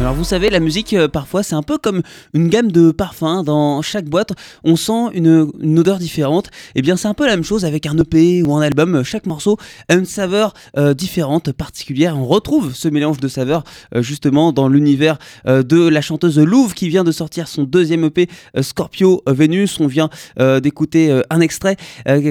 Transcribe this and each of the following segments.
Alors vous savez, la musique, euh, parfois, c'est un peu comme une gamme de parfums. Dans chaque boîte, on sent une, odeur différente. Et bien, c'est un peu la même chose avec un EP ou un album. Chaque morceau a une saveur euh, différente, particulière. On retrouve ce mélange de saveurs, euh, justement, dans l'univers de la chanteuse Louvre qui vient de sortir son deuxième EP, Scorpio Venus. On vient d'écouter un extrait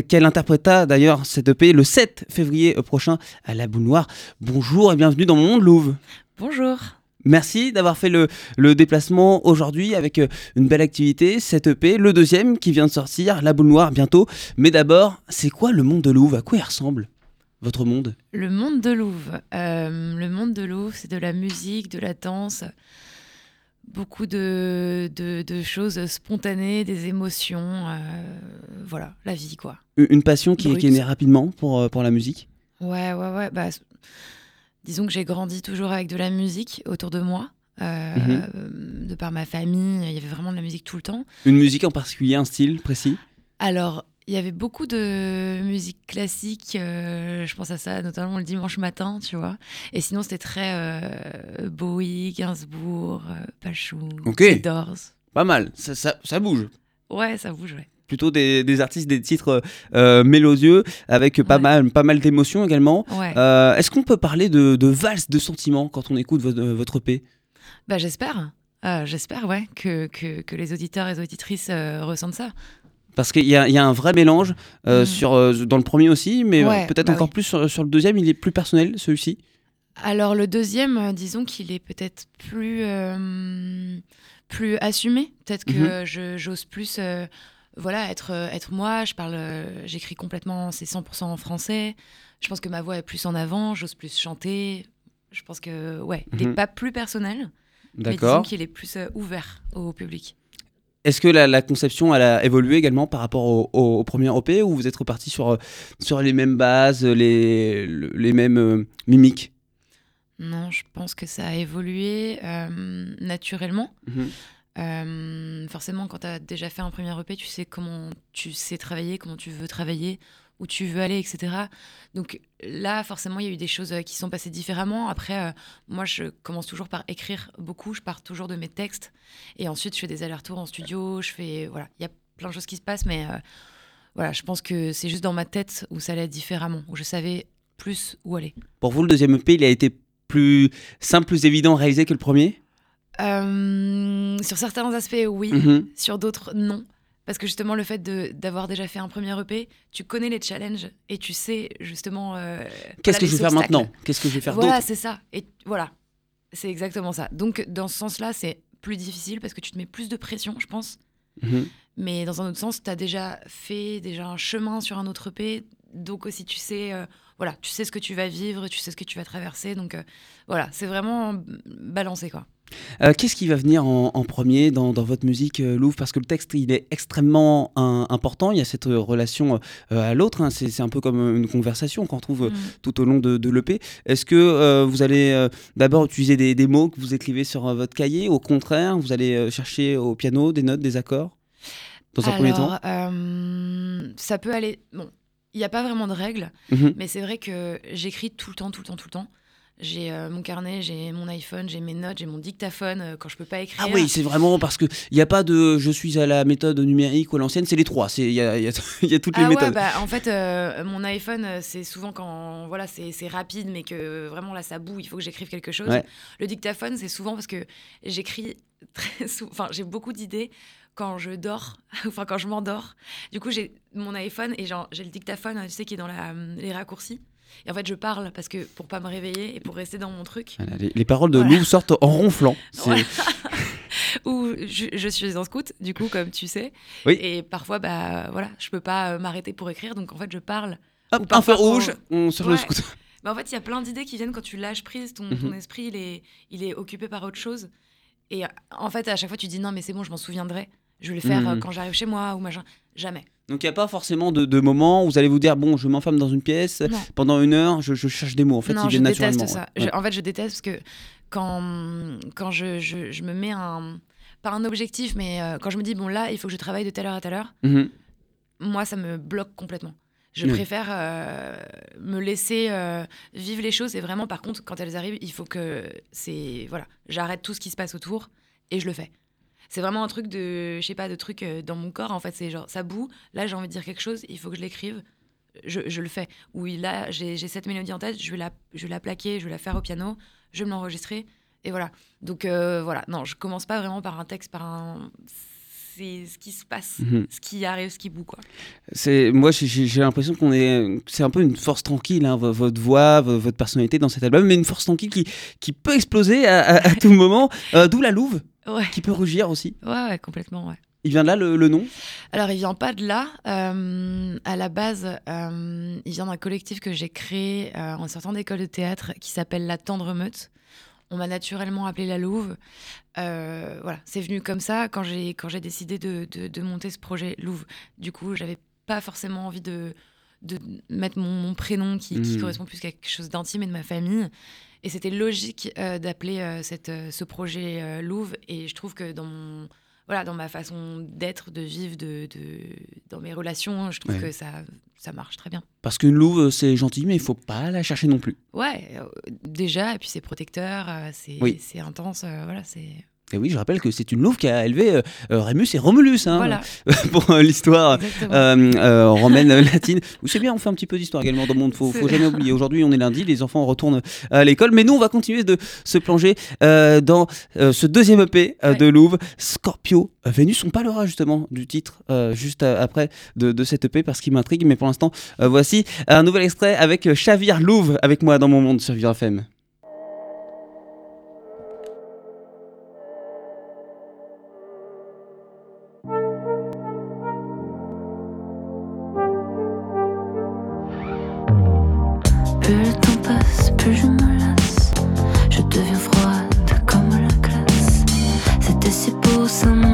qu'elle interpréta, d'ailleurs, cet EP, le 7 février prochain à la Boule Noire. Bonjour et bienvenue dans mon monde, Louvre. Bonjour. Merci d'avoir fait le, le déplacement aujourd'hui avec euh, une belle activité, cette EP, le deuxième qui vient de sortir, La Boule Noire bientôt. Mais d'abord, c'est quoi le monde de Louvre? À quoi il ressemble votre monde? Le monde de Louvre. Euh, le monde de Louvre, c'est de la musique, de la danse, beaucoup de, de, de choses spontanées, des émotions. euh, voilà, la vie, quoi. Une passion qui, qui est née rapidement pour, pour la musique? Ouais, ouais, ouais. Bah, disons que j'ai grandi toujours avec de la musique autour de moi. euh, Mhm. De par ma famille, il y avait vraiment de la musique tout le temps. Une musique en particulier, un style précis? Alors, il y avait beaucoup de musique classique, euh, je pense à ça notamment le dimanche matin, tu vois. Et sinon, c'était très euh, Bowie, Gainsbourg, Pachou, Ok. The Doors. Pas mal, ça, ça, ça bouge. Ouais, ça bouge, ouais. Plutôt des, des artistes, des titres euh, mélodieux, avec pas Ouais. mal, pas mal d'émotions également. Ouais. Euh, Est-ce qu'on peut parler de, de valse de sentiments quand on écoute votre, votre EP Bah, j'espère. Euh, j'espère, ouais, que, que, que les auditeurs et les auditrices euh, ressentent ça. Parce qu'il y, y a un vrai mélange euh, Mm. sur, euh, dans le premier aussi, mais euh, Ouais, peut-être bah encore oui. plus sur, sur le deuxième, il est plus personnel, celui-ci? Alors, le deuxième, euh, disons qu'il est peut-être plus, euh, plus assumé. Peut-être que euh, je- j'ose plus. Voilà, être, euh, être moi, je parle, euh, j'écris complètement, c'est 100% en français. Je pense que ma voix est plus en avant, j'ose plus chanter. Je pense que, ouais, il Mhm. n'est pas plus personnel, mais disons qu'il est plus euh, ouvert au public. Est-ce que la, la conception elle a évolué également par rapport au, au- au premier EP ou vous êtes reparti sur, sur les mêmes bases, les, le- les mêmes euh, mimiques? Non, je pense que ça a évolué euh, naturellement. Mhm. Euh, forcément, quand tu as déjà fait un premier EP, tu sais comment tu sais travailler, comment tu veux travailler, où tu veux aller, etc. Donc là, forcément, il y a eu des choses euh, qui sont passées différemment. Après, euh, moi, je commence toujours par écrire beaucoup. Je pars toujours de mes textes. Et ensuite, je fais des allers-retours en studio. Je fais. Voilà, il y a plein de choses qui se passent, mais voilà, je pense que c'est juste dans ma tête où ça allait différemment, où je savais plus où aller. Pour vous, le deuxième EP, il a été plus simple, plus évident à réaliser que le premier? Euh, sur certains aspects, oui. Mhm. Sur d'autres, non. Parce que justement, le fait de- d'avoir déjà fait un premier EP, tu connais les challenges et tu sais justement. euh, Qu'est-ce que je vais faire maintenant? Qu'est-ce que je vais faire Voilà, c'est ça. Et voilà, c'est exactement ça. Donc, dans ce sens-là, c'est plus difficile parce que tu te mets plus de pression, je pense. Mhm. Mais dans un autre sens, tu as déjà fait déjà un chemin sur un autre EP. Donc aussi, tu sais, euh, voilà, tu sais ce que tu vas vivre, tu sais ce que tu vas traverser. Donc euh, voilà, c'est vraiment balancé, quoi. Euh, Qu'est-ce qui va venir en, en premier dans, dans votre musique, euh, Louvre? Parce que le texte, il est extrêmement un- important. Il y a cette relation euh, à l'autre. hein. C'est un peu comme une conversation qu'on trouve euh, Mm. tout au long de, de l'EP. Est-ce que vous allez d'abord utiliser des, des mots que vous écrivez sur votre cahier? Au contraire, vous allez chercher au piano des notes, des accords? Dans un premier temps? Alors, ça peut aller. Bon, il n'y a pas vraiment de règles, Mhm. mais c'est vrai que j'écris tout le temps, tout le temps, tout le temps. J'ai euh, mon carnet, j'ai mon iPhone, j'ai mes notes, j'ai mon dictaphone euh, quand je peux pas écrire. Ah oui, c'est vraiment parce qu'il n'y a pas de je suis à la méthode numérique ou à l'ancienne, c'est les trois. C'est- Il y a, il y a- il y a toutes les Ah ouais, méthodes. bah, en fait, euh, mon iPhone, c'est souvent quand voilà, c'est rapide, mais que vraiment là, ça boue, il faut que j'écrive quelque chose. Ouais. Le dictaphone, c'est souvent parce que j'écris très souvent, enfin, j'ai beaucoup d'idées quand je dors, enfin, quand je m'endors. Du coup, j'ai mon iPhone et j'ai le dictaphone, tu sais, qui est dans la, euh, les raccourcis. Et en fait, je parle parce que pour pas me réveiller et pour rester dans mon truc. Voilà, les, les paroles de Voilà. Louvre sortent en ronflant. Ou je, je suis en scout, du coup, comme tu sais. Oui. Et parfois, bah voilà, je peux pas euh, m'arrêter pour écrire, donc en fait, je parle. Hop, un feu rouge, on sur le Ouais. scooter. Bah, en fait, il y a plein d'idées qui viennent quand tu lâches prise, ton, ton Mhm. esprit, il est, il est occupé par autre chose. Et en fait, à chaque fois, tu dis non, mais c'est bon, je m'en souviendrai. Je vais le faire euh, quand j'arrive chez moi ou machin. Jamais. Donc il n'y a pas forcément de, de moment où vous allez vous dire bon, je m'enferme dans une pièce Non. pendant une heure, je, je cherche des mots. En fait, non, ils je déteste ça. ouais. Je- en fait, je déteste parce que quand, quand je, je, me mets un. Pas un objectif, mais euh, quand je me dis, bon, là, il faut que je travaille de telle heure à telle heure, Mhm. moi, ça me bloque complètement. Je préfère euh, me laisser euh, vivre les choses. Et vraiment, par contre, quand elles arrivent, il faut que c'est voilà, j'arrête tout ce qui se passe autour et je le fais. C'est vraiment un truc de, je sais pas, de truc euh, dans mon corps. En fait, c'est genre ça boue. Là, j'ai envie de dire quelque chose. Il faut que je l'écrive. Je, je le fais. Ou là, j'ai j'ai cette mélodie en tête. Je vais la, je vais la plaquer. Je vais la faire au piano. Je vais me l'enregistrer. Et voilà. Donc euh, voilà. Non, je commence pas vraiment par un texte, par un. C'est ce qui se passe, Mhm. ce qui arrive, ce qui boue quoi. C'est moi j'ai- l'impression qu'on est c'est un peu une force tranquille hein, vo- votre voix vo- votre personnalité dans cet album mais une force tranquille qui, qui peut exploser à, à- à tout moment Euh, d'où la louve Ouais. qui peut rugir aussi Ouais, ouais, complètement, ouais. il vient de là le, le nom? Alors, il vient pas de là. Euh, à la base, euh, il vient d'un collectif que j'ai créé euh, en sortant d'école de théâtre qui s'appelle La Tendre Meute. On m'a naturellement appelé La Louve. Voilà, c'est venu comme ça quand j'ai quand j'ai décidé de, de- de monter ce projet Louve. Du coup, j'avais pas forcément envie de, de mettre mon, mon prénom qui, qui Mhm. correspond plus à quelque chose d'intime et de ma famille. Et c'était logique euh, d'appeler euh, cette, euh, ce projet euh, Louve. Et je trouve que dans mon, voilà, dans ma façon d'être, de vivre, de, de- dans mes relations, je trouve Ouais. que ça, ça marche très bien. parce qu'une louve c'est gentil mais il faut pas la chercher non plus Ouais, déjà, et puis c'est protecteur, c'est Oui. intense, voilà, c'est... et oui je rappelle que c'est une louve qui a élevé euh, euh, Rémus et Romulus hein, Voilà, pour euh, l'histoire euh, euh, romaine euh, latine. Ou C'est bien, on fait un petit peu d'histoire également dans le monde. Faut, faut C'est- jamais oublier. Aujourd'hui, on est lundi, les enfants retournent à l'école, mais nous, on va continuer de se plonger euh, dans euh, ce deuxième EP euh, Ouais. de Louvre, Scorpio. Euh, Vénus, on parlera justement du titre euh, juste euh, après de, de cet EP parce qu'il m'intrigue. Mais pour l'instant, euh, voici un nouvel extrait avec euh, Chavir Louvre avec moi dans mon monde sur Vivre FM. Si beau,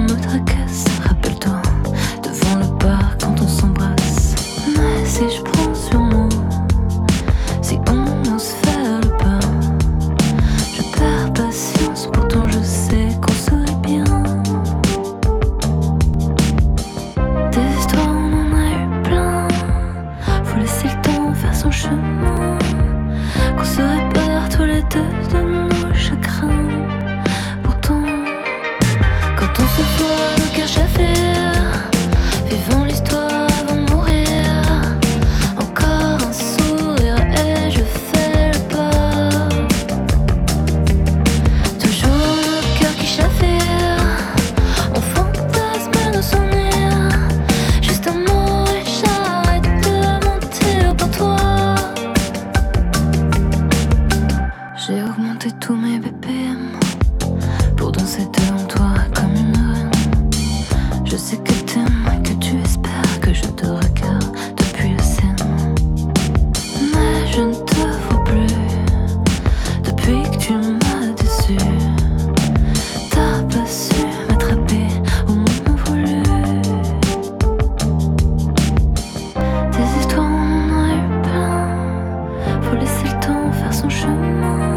son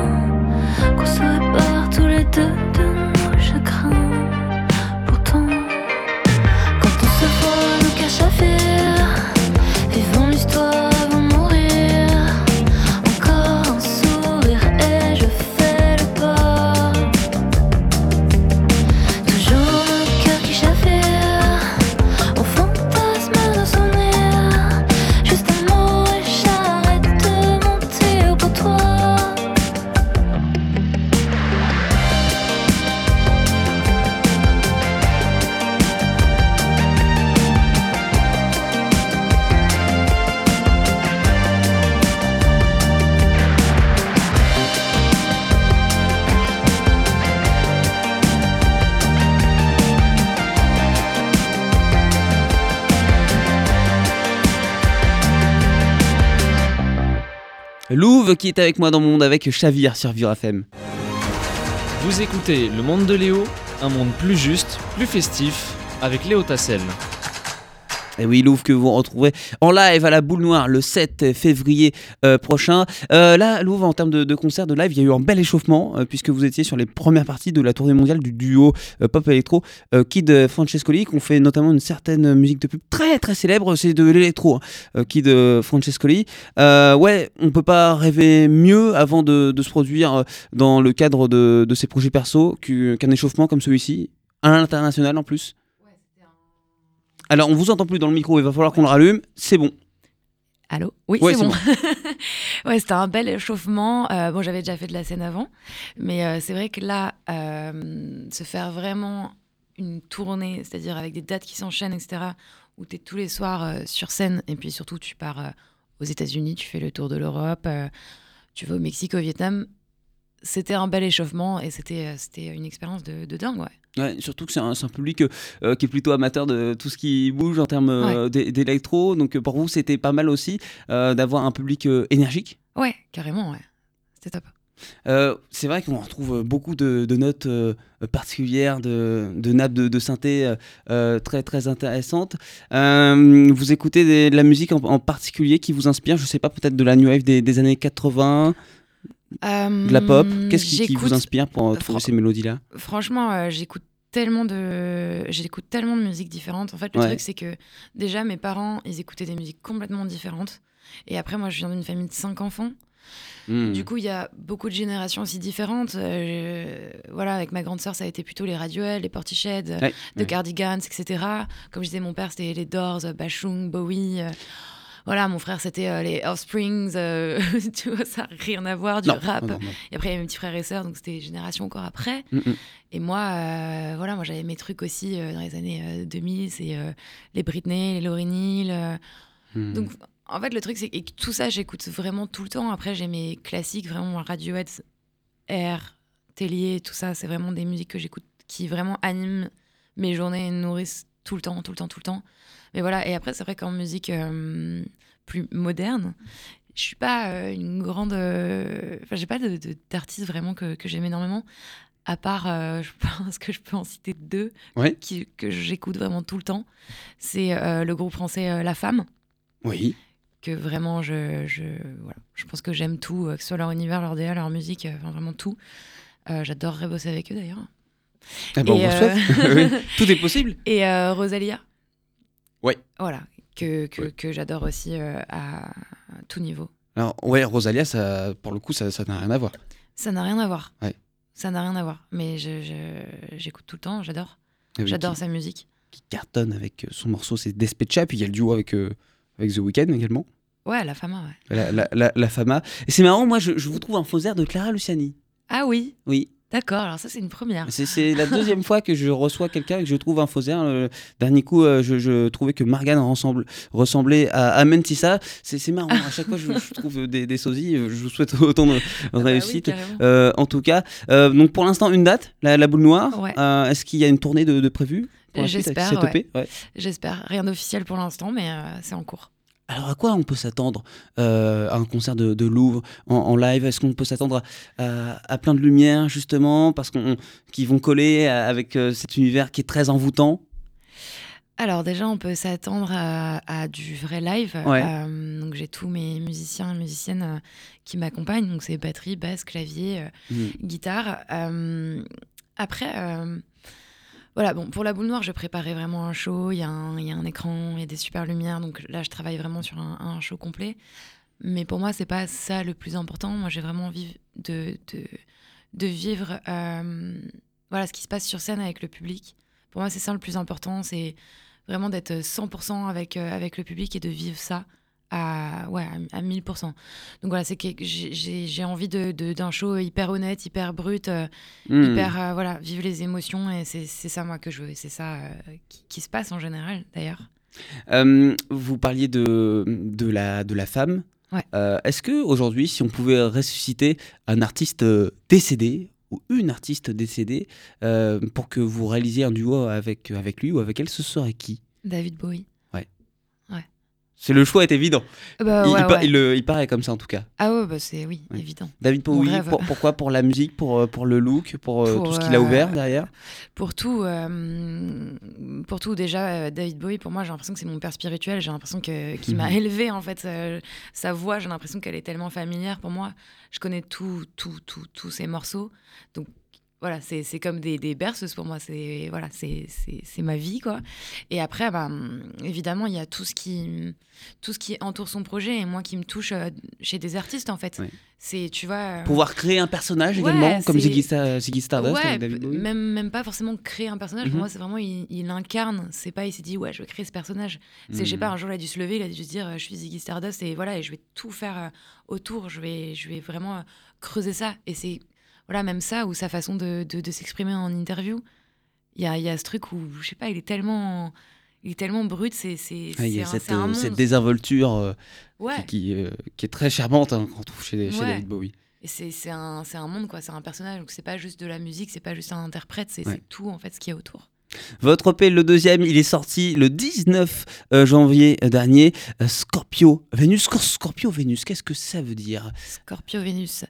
Qui est avec moi dans mon monde avec Chavir sur Vivre. Vous écoutez Le Monde de Léo, un monde plus juste, plus festif, avec Léo Tassel. Et oui, Louvre que vous retrouverez en live à la Boule Noire le 7 février euh, prochain. Euh, là, Louvre, en termes de, de concert, de live, il y a eu un bel échauffement euh, puisque vous étiez sur les premières parties de la tournée mondiale du duo pop électro Kid Francescoli, qui ont fait notamment une certaine musique de pub très très célèbre. C'est de l'électro, hein, Kid Francescoli. Ouais, on peut pas rêver mieux avant de, se produire dans le cadre de, de ses projets perso qu'u- qu'un échauffement comme celui-ci, à l'international en plus. Alors, on vous entend plus dans le micro, il va falloir qu'on le rallume. C'est bon. Allô? Oui, Ouais, c'est bon. ouais, c'était un bel échauffement. Euh, bon, j'avais déjà fait de la scène avant, mais euh, c'est vrai que là, euh, se faire vraiment une tournée, c'est-à-dire avec des dates qui s'enchaînent, etc., où tu es tous les soirs sur scène, et puis surtout, tu pars aux États-Unis, tu fais le tour de l'Europe, tu vas au Mexique, au Vietnam. C'était un bel échauffement et c'était euh, une expérience de, de dingue, ouais. Ouais, surtout que c'est un, public euh, qui est plutôt amateur de tout ce qui bouge en termes euh, d'é- d'électro. Donc, pour vous, c'était pas mal aussi euh, d'avoir un public énergique. Ouais, carrément, ouais. C'était top. C'est vrai qu'on retrouve beaucoup de, de notes particulières, de, de nappes de, de synthé très très intéressantes. Vous écoutez des- de la musique en, en particulier qui vous inspire Je sais pas, peut-être de la new wave des, des années 80, de la pop. Qu'est-ce qui, vous inspire pour euh, trouver Fran- ces mélodies-là? Franchement, euh, j'écoute tellement de j'écoute tellement de musiques différentes. En fait, le Ouais. truc c'est que déjà mes parents, ils écoutaient des musiques complètement différentes. Et après, moi, je viens d'une famille de cinq enfants. Hmm. Du coup, il y a beaucoup de générations aussi différentes. Euh, voilà, avec ma grande sœur, ça a été plutôt les Radiohead, les Portichead, Ouais, The ouais. Cardigans, etc. Comme je disais, mon père, c'était les Doors, euh, Bashung, Bowie. euh, voilà, mon frère, c'était euh, les Offsprings. euh, tu vois, ça n'a rien à voir, du Non, rap. non, non, non. Et après, il y avait mes petits frères et sœurs, donc c'était génération encore après. Mm, mm. Et moi, euh, voilà, moi j'avais mes trucs aussi euh, dans les années euh, 2000, c'est les Britney, les Lauryn Hill. Hmm. Donc, en fait, le truc, c'est que tout ça, j'écoute vraiment tout le temps. Après, j'ai mes classiques, vraiment Radiohead, Air, Tellier, tout ça, c'est vraiment des musiques que j'écoute qui vraiment animent mes journées et nourrissent tout le temps, tout le temps, tout le temps. Mais voilà, et après, c'est vrai qu'en musique euh, plus moderne, je suis pas euh, une grande. euh, Enfin, j'ai pas d'artistes vraiment que, que j'aime énormément, à part, je pense que je peux en citer deux Ouais. qui, que j'écoute vraiment tout le temps. C'est le groupe français La Femme Oui. que vraiment je, je, voilà. je pense que j'aime tout, que ce soit leur univers, leur DA, leur musique, enfin vraiment tout. Euh, J'adorerais bosser avec eux d'ailleurs. Ah Et, vous euh. Oui, Tout est possible. Et euh, Rosalia. Ouais. Voilà, que, que, Ouais. que j'adore aussi euh, à, tout niveau. Alors, ouais, Rosalia, ça, pour le coup, ça ça n'a rien à voir. Ça n'a rien à voir. Ouais. Ça n'a rien à voir. Mais j'écoute tout le temps, j'adore. Oui, J'adore sa musique. Qui, cartonne avec son morceau, c'est Despecha, puis il y a le duo avec, euh, avec The Weeknd également. Ouais, la femme, ouais. La, la, la, la Fama. Et c'est marrant, moi, je, je vous trouve un faux air de Clara Luciani. Ah oui, Oui, d'accord, alors ça c'est une première. c'est la deuxième fois que je reçois quelqu'un et que je trouve un faux air. Le dernier coup, euh, je, je trouvais que Morgane ressemble, ressemblait à Amentissa. C'est c'est marrant, à chaque fois, je, je trouve des, des sosies. Je vous souhaite autant de Ah bah oui, réussite. Euh, en tout cas, euh, donc pour l'instant, une date, la, la boule noire. Ouais. Euh, Est-ce qu'il y a une tournée de, de prévue J'espère, Ouais. J'espère. Rien d'officiel pour l'instant, mais euh, c'est en cours. Alors à quoi on peut s'attendre euh, à un concert de, de Louvre en, en live? Est-ce qu'on peut s'attendre à, à- à plein de lumière justement parce qu'on qui vont coller avec euh, cet univers qui est très envoûtant? Alors déjà, on peut s'attendre à, à du vrai live. Ouais. Euh, donc j'ai tous mes musiciens et musiciennes euh, qui m'accompagnent. Donc c'est batterie, basse, clavier, euh, Mm. guitare. Après, voilà, bon, pour la boule noire, je préparais vraiment un show. Il y, a un- il y a un écran, il y a des super lumières. Donc là, je travaille vraiment sur un, un show complet. Mais pour moi, c'est pas ça le plus important. Moi, j'ai vraiment envie de, de, de vivre euh, voilà, ce qui se passe sur scène avec le public. Pour moi, c'est ça le plus important. C'est vraiment d'être 100% avec, euh, avec le public et de vivre ça à, ouais, à, à 1000%. Donc voilà, c'est que j'ai- envie d'un de, show hyper honnête, hyper brut, euh, Mm. hyper, euh, voilà, vivre les émotions. Et c'est ça, moi, que je veux. C'est ça euh, qui, qui se passe en général, d'ailleurs. Vous parliez de, de, la, de la femme. Ouais. Est-ce que aujourd'hui, si on pouvait ressusciter un artiste décédé ou une artiste décédée pour que vous réalisiez un duo avec, avec lui ou avec elle, ce serait qui? David Bowie. C'est le choix est évident. Bah, il, ouais, il pa- ouais. il, il paraît comme ça en tout cas. Ah ouais, bah c'est oui, Ouais. évident. David Bowie, pour- pourquoi Pour la musique, pour, euh, pour le look, pour, euh, Pour, tout ce qu'il a euh, ouvert derrière? Pour tout, euh, pour tout déjà, David Bowie, pour moi, j'ai l'impression que c'est mon père spirituel. J'ai l'impression qu'il m'a Mhm. élevé en fait. euh, sa voix, j'ai l'impression qu'elle est tellement familière pour moi. Je connais tout, tout, tout, tous ses morceaux. Donc voilà, c'est comme des, des berceuses pour moi. C'est voilà, c'est ma vie quoi. Et après, bah, évidemment, il y a tout ce qui tout ce qui entoure son projet et moi qui me touche euh, chez des artistes en fait. C'est tu vois. euh, Pouvoir créer un personnage Ouais, également, comme Ziggy, Star- Ziggy Stardust Ouais, avec David p- Bowie. même, même pas forcément créer un personnage. Mhm. Pour moi, c'est vraiment, il, il incarne. C'est pas, il s'est dit, ouais, je veux créer ce personnage. C'est, je sais Mhm. pas, un jour, il a dû se lever, il a dû se dire, euh, je suis Ziggy Stardust et voilà, et je vais tout faire autour. Je vais, je vais vraiment creuser ça. Et c'est, voilà, même ça, ou sa façon de, de, de s'exprimer en interview. Il y a, y a ce truc où, je sais pas, il est tellement. Il est tellement brut, c'est c'est Ah, il y a un, cette, un euh, cette désinvolture euh, Ouais. qui, qui, euh, qui est très charmante hein, qu'on trouve chez, chez Ouais. David Bowie. Et c'est un, un monde, quoi. C'est un personnage. Donc c'est pas juste de la musique, c'est pas juste un interprète, c'est Ouais. c'est tout, en fait, ce qu'il y a autour. Votre EP, le deuxième, il est sorti le 19 euh, janvier dernier. Euh, Scorpio Vénus. Scor- Scorpio Vénus, qu'est-ce que ça veut dire? Scorpio Vénus.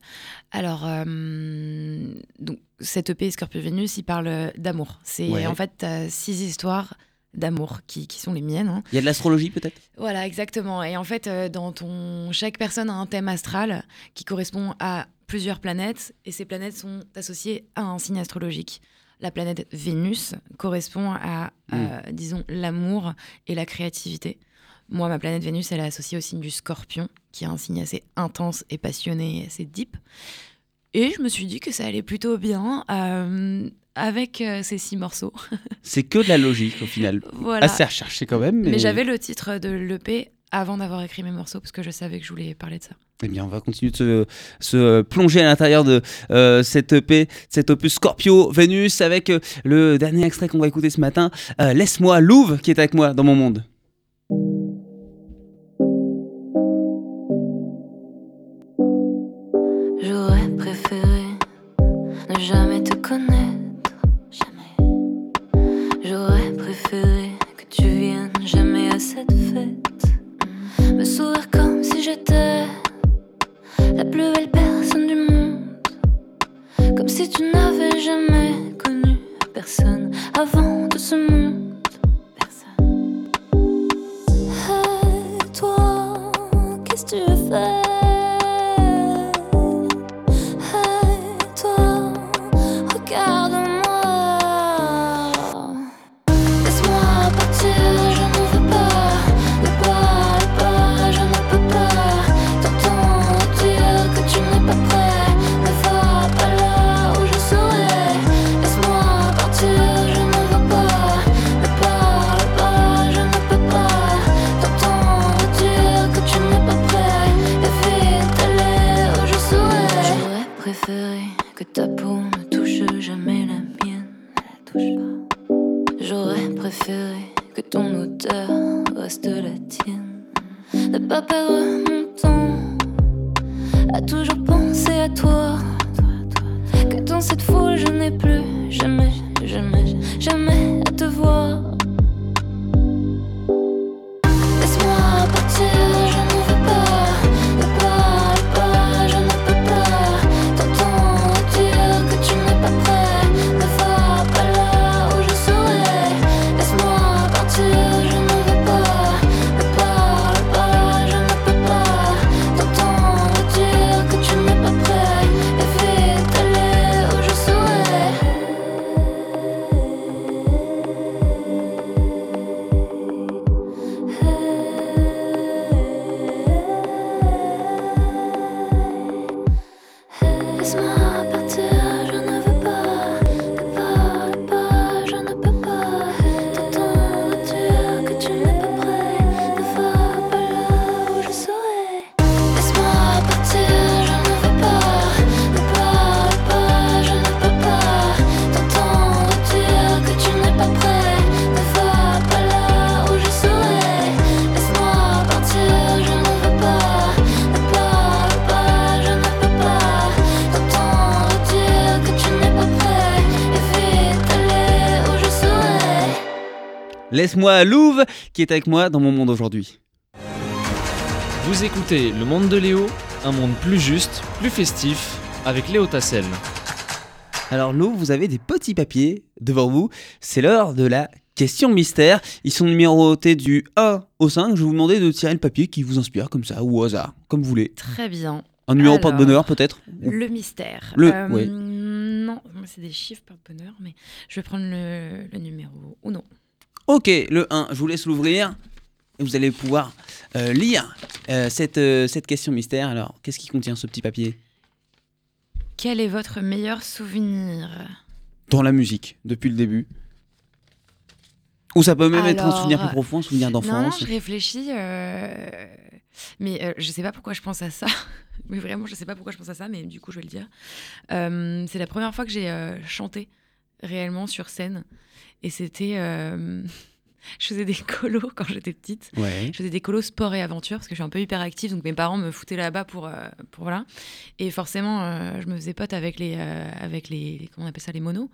Alors, euh, donc, cette EP Scorpio Vénus, il parle d'amour. C'est Ouais. en fait six histoires d'amour qui, qui sont les miennes. hein. Il y a de l'astrologie peut-être? Voilà, exactement. Et en fait, euh, dans ton, chaque personne a un thème astral qui correspond à plusieurs planètes, et ces planètes sont associées à un signe astrologique. La planète Vénus correspond à, euh, disons, l'amour et la créativité. Moi, ma planète Vénus, elle est associée au signe du Scorpion, qui est un signe assez intense et passionné, et assez deep. Et je me suis dit que ça allait plutôt bien euh, avec euh, ces six morceaux. C'est que de la logique au final. voilà. Assez recherché quand même. Mais, Mais j'avais le titre de l'EP avant d'avoir écrit mes morceaux parce que je savais que je voulais parler de ça. Eh bien, on va continuer de se, plonger à l'intérieur de euh, cette EP, cet opus Scorpio Vénus, avec euh, le dernier extrait qu'on va écouter ce matin. euh, Laisse-moi Louve qui est avec moi dans mon monde. Si tu n'avais jamais connu personne avant de ce monde. Personne. Hey, toi, qu'est-ce que tu? Hey, préféré que ta Laisse-moi Louve qui est avec moi dans mon monde aujourd'hui. Vous écoutez Le Monde de Léo, un monde plus juste, plus festif, avec Léo Tassel. Alors Lou, vous avez des petits papiers devant vous. C'est l'heure de la question mystère. Ils sont numérotés du 1 au 5. Je vais vous demander de tirer le papier qui vous inspire comme ça ou au hasard, comme vous voulez. Très bien. Un numéro pas de Alors, bonheur peut-être Le mystère. Le- Euh, ouais. Non, c'est des chiffres par bonheur, mais je vais prendre le, le numéro. Ou non. Ok, le 1, je vous laisse l'ouvrir. Et vous allez pouvoir euh, lire euh, cette, euh, cette question mystère. Alors, qu'est-ce qui contient ce petit papier? Quel est votre meilleur souvenir? Dans la musique, depuis le début. Ou ça peut même être un souvenir plus profond, un souvenir Non, d'enfance. je réfléchis. Mais euh, je sais pas pourquoi je pense à ça. Mais vraiment, je sais pas pourquoi je pense à ça, mais du coup, je vais le dire. Euh, c'est la première fois que j'ai euh, chanté réellement sur scène. Et c'était. je faisais des colos quand j'étais petite. Ouais. Je faisais des colos sport et aventure parce que je suis un peu hyperactive, donc mes parents me foutaient là-bas pour, euh, pour voilà. Et forcément, euh, je me faisais pote avec les, euh, avec les, les- comment on appelle ça, les monos?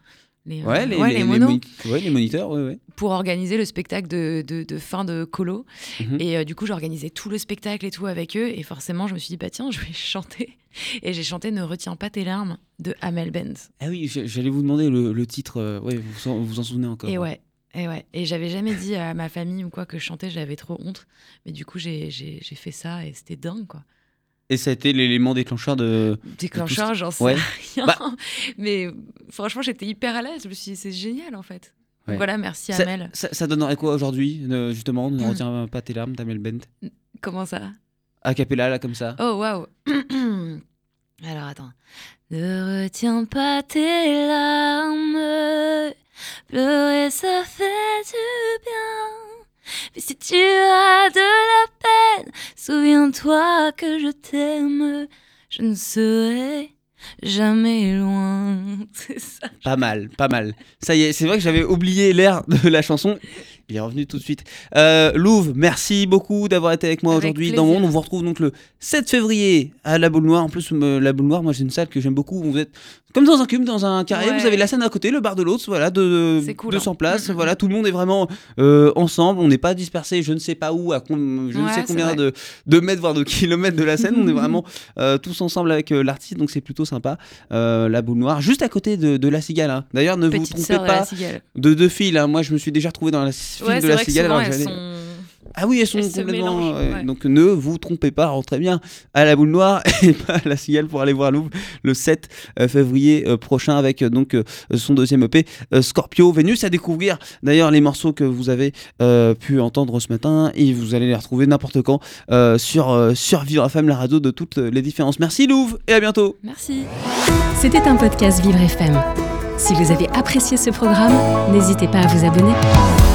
Les, Ouais, les, ouais, les- les les monos moni- ouais, les moniteurs, ouais, pour organiser le spectacle de, de, de fin de colo. Mhm. Et euh, du coup, j'organisais tout le spectacle et tout avec eux. Et forcément, je me suis dit, bah tiens, je vais chanter. Et j'ai chanté Ne retiens pas tes larmes de Amel Benz. Ah oui, j'allais vous demander le, le titre. ouais, vous vous en souvenez encore Et ouais. Et ouais. Et j'avais jamais dit à ma famille ou quoi que je chantais, j'avais trop honte. Mais du coup, j'ai fait ça et c'était dingue, quoi. Et ça a été l'élément déclencheur de. Déclencheur, j'en sais Ouais. rien. Bah- Mais franchement, j'étais hyper à l'aise. Je me suis dit, c'est génial, en fait. Ouais. voilà, merci Ça, Amel. ça, ça donnerait quoi aujourd'hui, euh, justement Ne Hmm. retiens pas tes larmes, Tamel Bent Comment ça? A cappella, là, comme ça. Oh, waouh Alors, attends. Ne retiens pas tes larmes. Pleurer, ça fait du bien. Mais si tu as de la peine, souviens-toi que je t'aime. Je ne serai jamais loin. C'est ça. Pas mal, pas mal. Ça y est, c'est vrai que j'avais oublié l'air de la chanson. Il est revenu tout de suite. Euh, Louve, merci beaucoup d'avoir été avec moi Avec aujourd'hui dans Monde. plaisir. On vous retrouve donc le 7 février à la Boule Noire. En plus, me- la Boule Noire, moi j'ai une salle que j'aime beaucoup. Vous êtes comme dans un cube, dans un carré. Ouais. Vous avez la scène à côté, le bar de l'autre, voilà, de cool, 200 hein. places. Voilà, tout le monde est vraiment euh, ensemble. On n'est pas dispersé, je ne sais pas où, à je ne sais combien de, de mètres, voire de kilomètres de la scène. On est vraiment euh, tous ensemble avec euh, l'artiste, donc c'est plutôt sympa. La Boule Noire, juste à côté de, de la Cigale. hein. D'ailleurs, ne vous trompez pas de deux files. hein. Moi, je me suis déjà retrouvé dans la file Ouais, de la Cigale. alors que j'allais-. Ah oui, elles sont elles complètement. mélangent, ouais. Donc ne vous trompez pas, rentrez bien à la boule noire et pas à la Cigale pour aller voir Louvre le 7 euh, février euh, prochain avec euh, donc euh, son deuxième EP euh, Scorpio Vénus à découvrir. D'ailleurs, les morceaux que vous avez euh, pu entendre ce matin et vous allez les retrouver n'importe quand euh, sur euh, sur Vivre FM, la radio de toutes les différences. Merci Louvre et à bientôt. Merci. C'était un podcast Vivre FM. Si vous avez apprécié ce programme, n'hésitez pas à vous abonner.